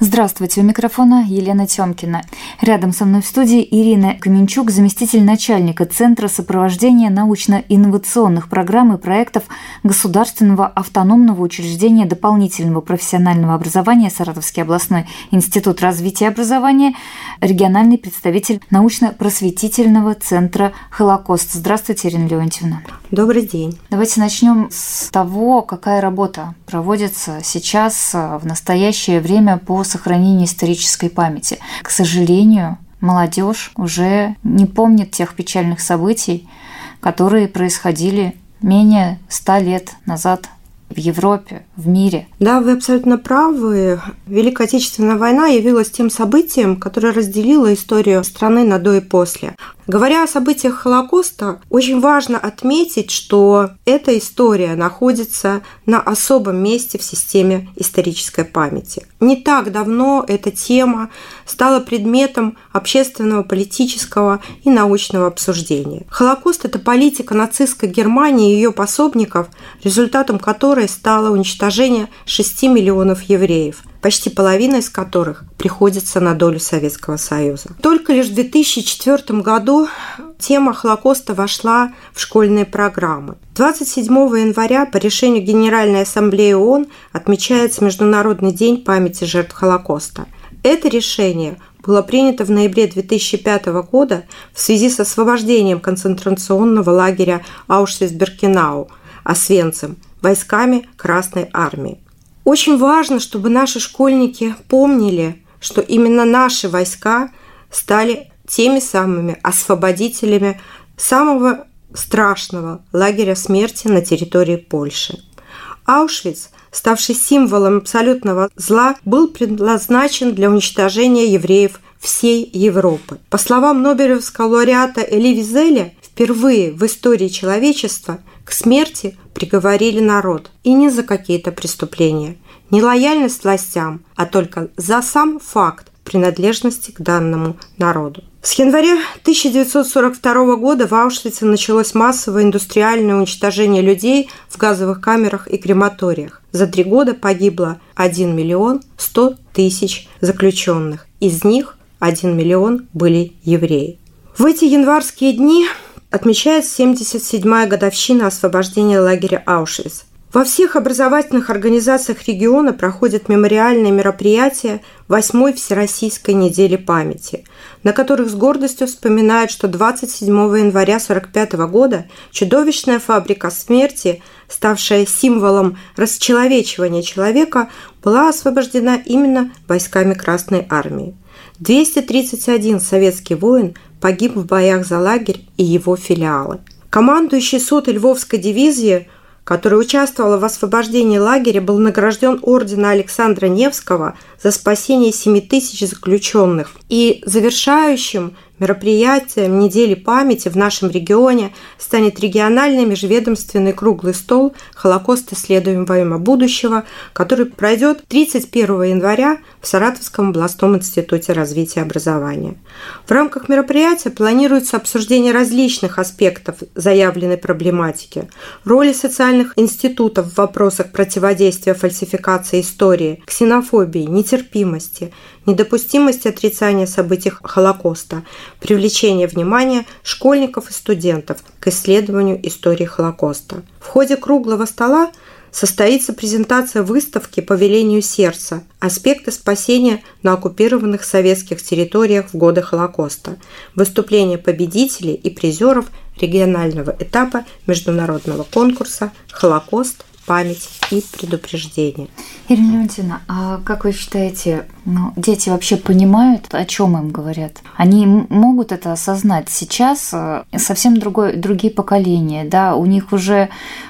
Здравствуйте, у микрофона Елена Тёмкина. Рядом со мной в студии Ирина Каменчук, заместитель начальника Центра сопровождения научно-инновационных программ и проектов Государственного автономного учреждения дополнительного профессионального образования Саратовский областной институт развития образования, региональный представитель научно-просветительного центра «Холокост». Здравствуйте, Ирина Леонтьевна. Добрый день. Давайте начнем с того, какая работа проводится сейчас в настоящее время по сохранению исторической памяти. К сожалению, молодежь уже не помнит тех печальных событий, которые происходили менее ста лет назад в Европе, в мире. Да, вы абсолютно правы. Великая Отечественная война явилась тем событием, которое разделило историю страны на до и после. Говоря о событиях Холокоста, очень важно отметить, что эта история находится на особом месте в системе исторической памяти. Не так давно эта тема стала предметом общественного, политического и научного обсуждения. Холокост – это политика нацистской Германии и ее пособников, результатом которой стало уничтожение 6 миллионов евреев почти половина из которых приходится на долю Советского Союза. Только лишь в 2004 году тема Холокоста вошла в школьные программы. 27 января по решению Генеральной Ассамблеи ООН отмечается Международный день памяти жертв Холокоста. Это решение было принято в ноябре 2005 года в связи с освобождением концентрационного лагеря Аушвиц-Беркинау Освенцим войсками Красной Армии. Очень важно, чтобы наши школьники помнили, что именно наши войска стали теми самыми освободителями самого страшного лагеря смерти на территории Польши. Аушвиц, ставший символом абсолютного зла, был предназначен для уничтожения евреев всей Европы. По словам Нобелевского лауреата Эли Визеля, впервые в истории человечества к смерти приговорили народ, и не за какие-то преступления, не лояльность властям, а только за сам факт принадлежности к данному народу. С января 1942 года в Аушвице началось массовое индустриальное уничтожение людей в газовых камерах и крематориях. За три года погибло 1 миллион 100 тысяч заключенных. Из них 1 миллион были евреи. В эти январские дни отмечается 77-я годовщина освобождения лагеря Аушвиц. Во всех образовательных организациях региона проходят мемориальные мероприятия 8-й Всероссийской недели памяти, на которых с гордостью вспоминают, что 27 января 1945 года чудовищная фабрика смерти, ставшая символом расчеловечивания человека, была освобождена именно войсками Красной Армии. 231 советский воин погиб в боях за лагерь и его филиалы. Командующий сотой Львовской дивизии, который участвовал в освобождении лагеря, был награжден ордена Александра Невского за спасение 7 тысяч заключенных. И завершающим Мероприятием недели памяти в нашем регионе станет региональный межведомственный круглый стол «Холокост исследуемого будущего», который пройдет 31 января в Саратовском областном институте развития образования. В рамках мероприятия планируется обсуждение различных аспектов заявленной проблематики, роли социальных институтов в вопросах противодействия фальсификации истории, ксенофобии, нетерпимости, недопустимости отрицания событий Холокоста, привлечение внимания школьников и студентов к исследованию истории Холокоста. В ходе круглого стола состоится презентация выставки по велению сердца «Аспекты спасения на оккупированных советских территориях в годы Холокоста», выступления победителей и призеров регионального этапа международного конкурса «Холокост память и предупреждение. Ирина Леонтьевна, а как вы считаете, ну, дети вообще понимают, о чем им говорят? Они могут это осознать сейчас? Э, совсем другое, другие поколения, да, у них уже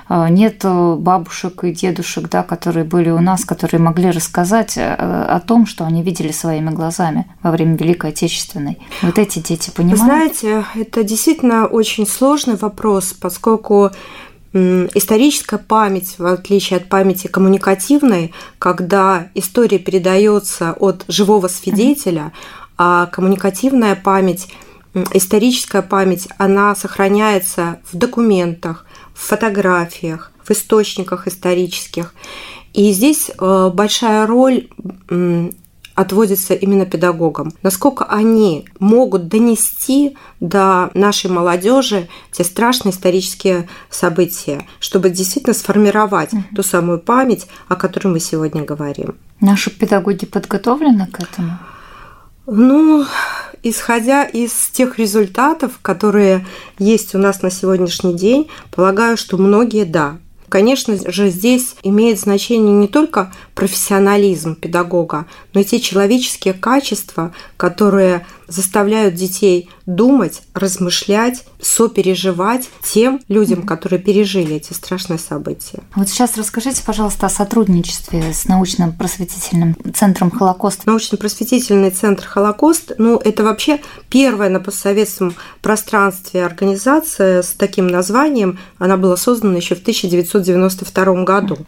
э, нет бабушек и дедушек, да, которые были у нас, которые могли рассказать э, о том, что они видели своими глазами во время Великой Отечественной. Вот эти дети понимают? Вы знаете, это действительно очень сложный вопрос, поскольку историческая память, в отличие от памяти коммуникативной, когда история передается от живого свидетеля, а коммуникативная память историческая память, она сохраняется в документах, в фотографиях, в источниках исторических. И здесь э, большая роль отводится именно педагогам. Насколько они могут донести до нашей молодежи те страшные исторические события, чтобы действительно сформировать угу. ту самую память, о которой мы сегодня говорим. Наши педагоги подготовлены к этому? Ну, исходя из тех результатов, которые есть у нас на сегодняшний день, полагаю, что многие да. Конечно же, здесь имеет значение не только профессионализм педагога, но и те человеческие качества, которые заставляют детей думать, размышлять, сопереживать тем людям, которые пережили эти страшные события. Вот сейчас расскажите, пожалуйста, о сотрудничестве с научно-просветительным центром «Холокост». Научно-просветительный центр «Холокост» ну, это вообще первая на постсоветском пространстве организация с таким названием. Она была создана еще в 1992 году.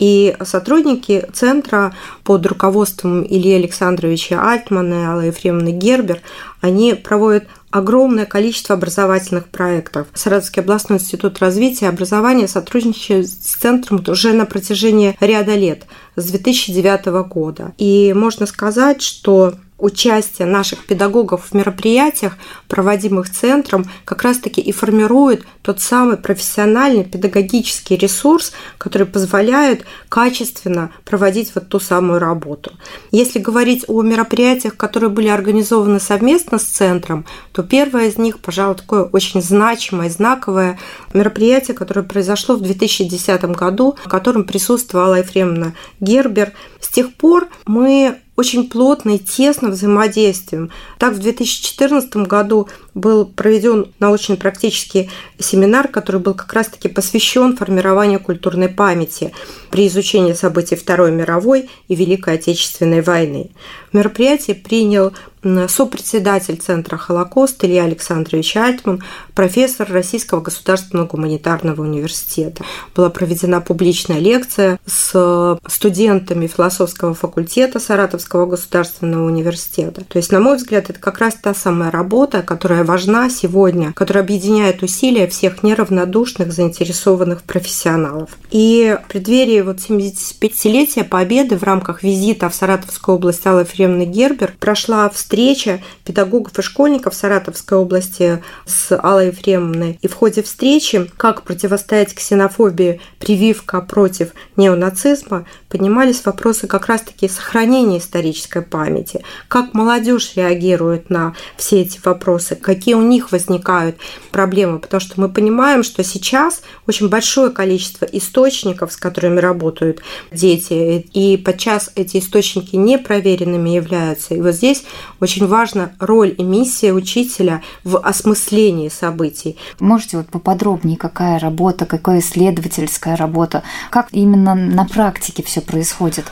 И сотрудники центра под руководством Ильи Александровича Альтмана и Аллы Ефремовны Гербер, они проводят огромное количество образовательных проектов. Саратовский областной институт развития и образования сотрудничает с центром уже на протяжении ряда лет, с 2009 года. И можно сказать, что участие наших педагогов в мероприятиях, проводимых центром, как раз-таки и формирует тот самый профессиональный педагогический ресурс, который позволяет качественно проводить вот ту самую работу. Если говорить о мероприятиях, которые были организованы совместно с центром, то первое из них, пожалуй, такое очень значимое, знаковое мероприятие, которое произошло в 2010 году, в котором присутствовала Ефремовна Гербер. С тех пор мы очень плотно и тесно взаимодействуем. Так, в 2014 году был проведен научно-практический семинар, который был как раз-таки посвящен формированию культурной памяти при изучении событий Второй мировой и Великой Отечественной войны. В мероприятии принял сопредседатель Центра «Холокост» Илья Александрович Альтман, профессор Российского государственного гуманитарного университета. Была проведена публичная лекция с студентами философского факультета Саратовского государственного университета. То есть, на мой взгляд, это как раз та самая работа, которая важна сегодня, которая объединяет усилия всех неравнодушных, заинтересованных профессионалов. И в преддверии вот 75-летия Победы в рамках визита в Саратовскую область Аллы Ефремовны Гербер прошла в встреча педагогов и школьников Саратовской области с Аллой Ефремовной. И в ходе встречи «Как противостоять ксенофобии. Прививка против неонацизма» поднимались вопросы как раз-таки сохранения исторической памяти, как молодежь реагирует на все эти вопросы, какие у них возникают проблемы, потому что мы понимаем, что сейчас очень большое количество источников, с которыми работают дети, и подчас эти источники непроверенными являются. И вот здесь очень важна роль и миссия учителя в осмыслении событий. Можете вот поподробнее, какая работа, какая исследовательская работа, как именно на практике все происходит?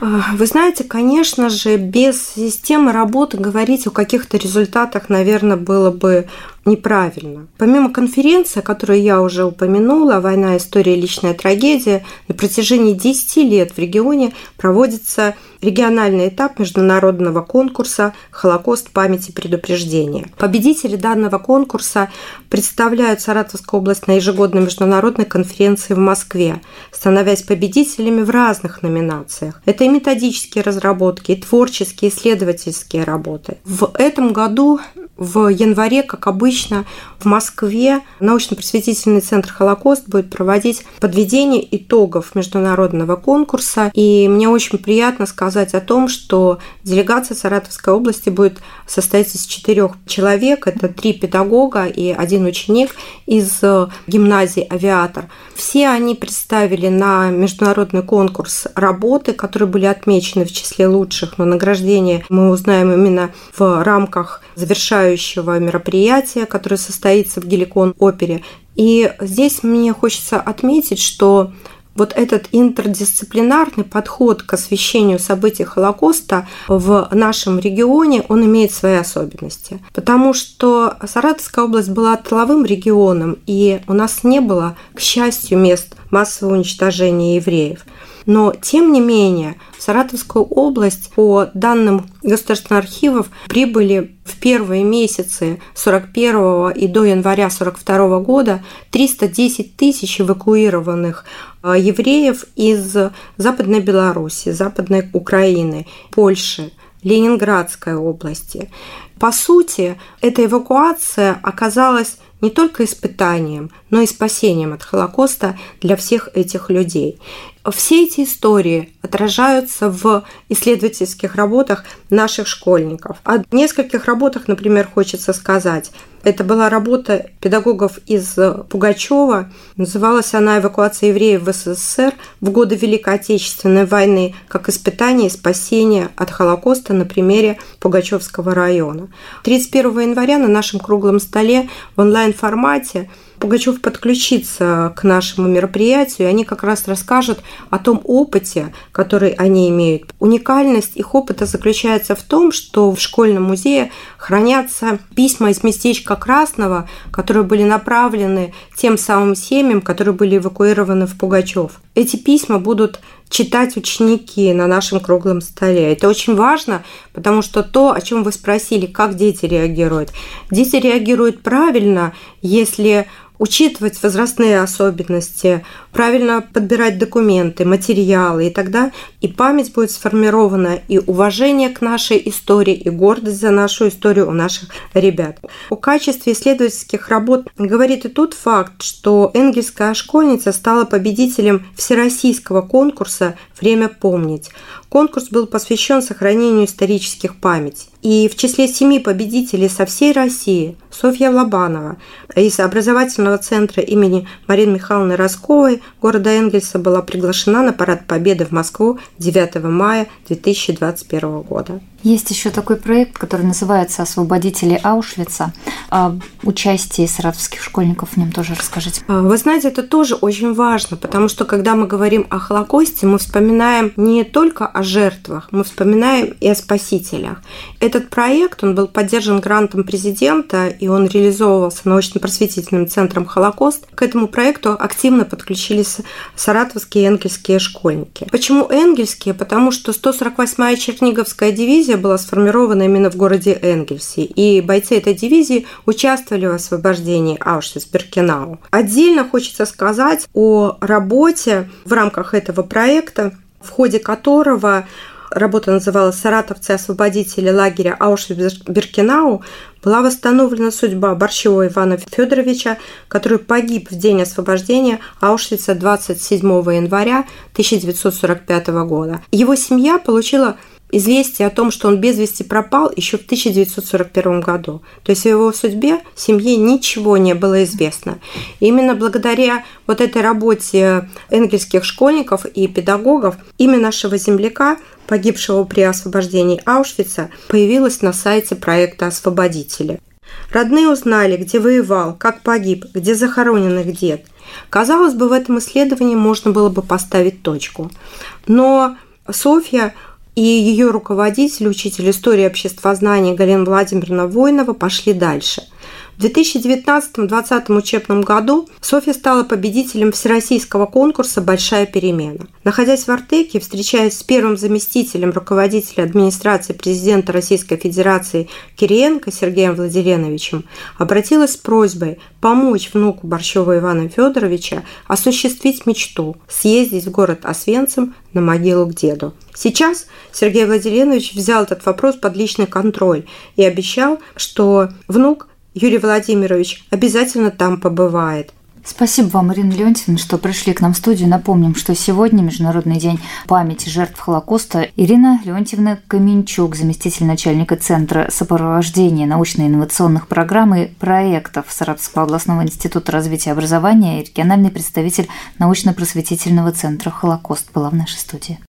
Вы знаете, конечно же, без системы работы говорить о каких-то результатах, наверное, было бы неправильно. Помимо конференции, которую я уже упомянула, «Война. История. Личная трагедия», на протяжении 10 лет в регионе проводится региональный этап международного конкурса «Холокост. Памяти предупреждения». Победители данного конкурса представляют Саратовскую область на ежегодной международной конференции в Москве, становясь победителями в разных номинациях. Это и методические разработки, и творческие, исследовательские работы. В этом году в январе, как обычно, в Москве научно-просветительный центр «Холокост» будет проводить подведение итогов международного конкурса. И мне очень приятно сказать о том, что делегация Саратовской области будет состоять из четырех человек. Это три педагога и один ученик из гимназии «Авиатор». Все они представили на международный конкурс работы, которые были отмечены в числе лучших, но награждение мы узнаем именно в рамках завершающего мероприятия, которое состоится в Геликон-опере. И здесь мне хочется отметить, что вот этот интердисциплинарный подход к освещению событий Холокоста в нашем регионе, он имеет свои особенности. Потому что Саратовская область была тыловым регионом, и у нас не было, к счастью, мест массового уничтожения евреев. Но, тем не менее, в Саратовскую область, по данным государственных архивов, прибыли в первые месяцы 41 и до января 42 года 310 тысяч эвакуированных а, евреев из Западной Беларуси, Западной Украины, Польши, Ленинградской области. По сути, эта эвакуация оказалась не только испытанием, но и спасением от Холокоста для всех этих людей. Все эти истории отражаются в исследовательских работах наших школьников. О нескольких работах, например, хочется сказать. Это была работа педагогов из Пугачева. Называлась она «Эвакуация евреев в СССР в годы Великой Отечественной войны как испытание и спасение от Холокоста» на примере Пугачевского района. 31 января на нашем круглом столе в онлайн-формате Пугачев подключится к нашему мероприятию, и они как раз расскажут о том опыте, который они имеют. Уникальность их опыта заключается в том, что в школьном музее хранятся письма из местечка Красного, которые были направлены тем самым семьям, которые были эвакуированы в Пугачев. Эти письма будут читать ученики на нашем круглом столе. Это очень важно, потому что то, о чем вы спросили, как дети реагируют. Дети реагируют правильно, если учитывать возрастные особенности, правильно подбирать документы, материалы, и тогда и память будет сформирована, и уважение к нашей истории, и гордость за нашу историю у наших ребят. О качестве исследовательских работ говорит и тот факт, что энгельская школьница стала победителем всероссийского конкурса «Время помнить». Конкурс был посвящен сохранению исторических памятей. И в числе семи победителей со всей России Софья Лобанова из образовательного центра имени Марины Михайловны Росковой города Энгельса была приглашена на парад Победы в Москву 9 мая 2021 года. Есть еще такой проект, который называется «Освободители Аушвица». О участии саратовских школьников в нем тоже расскажите. А, вы знаете, это тоже очень важно, потому что когда мы говорим о Холокосте, мы вспоминаем не только о жертвах, мы вспоминаем и о спасителях. Этот проект, он был поддержан грантом президента, и он реализовывался научно-просветительным центром «Холокост». К этому проекту активно подключились саратовские и энгельские школьники. Почему энгельские? Потому что 148-я Черниговская дивизия дивизия была сформирована именно в городе Энгельсе, и бойцы этой дивизии участвовали в освобождении Аушвиц-Биркенау. Отдельно хочется сказать о работе в рамках этого проекта, в ходе которого работа называлась «Саратовцы-освободители января Аушвиц-Биркенау», была восстановлена судьба Борщева Ивана Федоровича, который погиб в день освобождения Аушвица 27 января 1945 года. Его семья получила известие о том, что он без вести пропал еще в 1941 году. То есть о его судьбе семье ничего не было известно. И именно благодаря вот этой работе энгельских школьников и педагогов имя нашего земляка, погибшего при освобождении Аушвица, появилось на сайте проекта «Освободители». Родные узнали, где воевал, как погиб, где захоронен их дед. Казалось бы, в этом исследовании можно было бы поставить точку. Но Софья и ее руководитель, учитель истории обществознания Галина Владимировна Воинова пошли дальше – в 2019-2020 учебном году Софья стала победителем всероссийского конкурса «Большая перемена». Находясь в Артеке, встречаясь с первым заместителем руководителя администрации президента Российской Федерации Кириенко Сергеем Владиленовичем, обратилась с просьбой помочь внуку Борщева Ивана Федоровича осуществить мечту – съездить в город Освенцим на могилу к деду. Сейчас Сергей Владиленович взял этот вопрос под личный контроль и обещал, что внук Юрий Владимирович обязательно там побывает. Спасибо вам, Ирина Леонтьевна, что пришли к нам в студию. Напомним, что сегодня Международный день памяти жертв Холокоста. Ирина Леонтьевна Каменчук, заместитель начальника Центра сопровождения научно-инновационных программ и проектов Саратовского областного института развития образования и региональный представитель научно-просветительного центра «Холокост» была в нашей студии.